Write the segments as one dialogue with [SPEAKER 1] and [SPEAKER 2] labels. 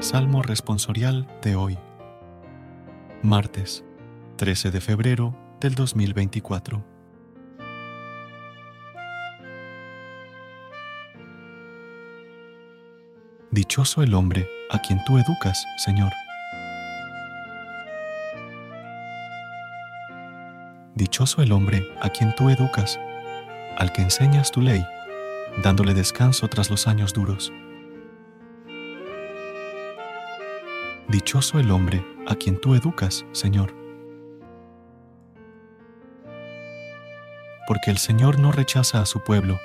[SPEAKER 1] Salmo responsorial de hoy. Martes, 13 de febrero del 2024. Dichoso el hombre a quien tú educas, Señor. Dichoso el hombre a quien tú educas, al que enseñas tu ley, dándole descanso tras los años duros. Dichoso el hombre a quien tú educas, Señor. Porque el Señor no rechaza a su pueblo,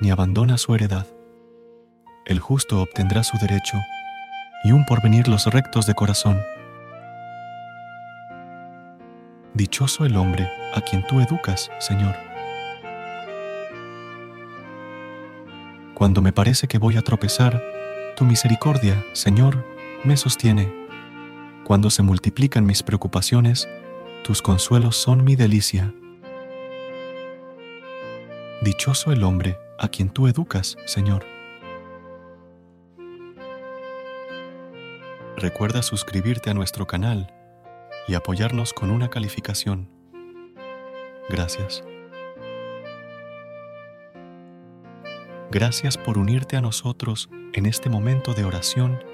[SPEAKER 1] ni abandona su heredad. El justo obtendrá su derecho, y un porvenir los rectos de corazón. Dichoso el hombre a quien tú educas, Señor. Cuando me parece que voy a tropezar, tu misericordia, Señor, me sostiene. Cuando se multiplican mis preocupaciones, tus consuelos son mi delicia. Dichoso el hombre a quien tú educas, Señor. Recuerda suscribirte a nuestro canal y apoyarnos con una calificación. Gracias. Gracias por unirte a nosotros en este momento de oración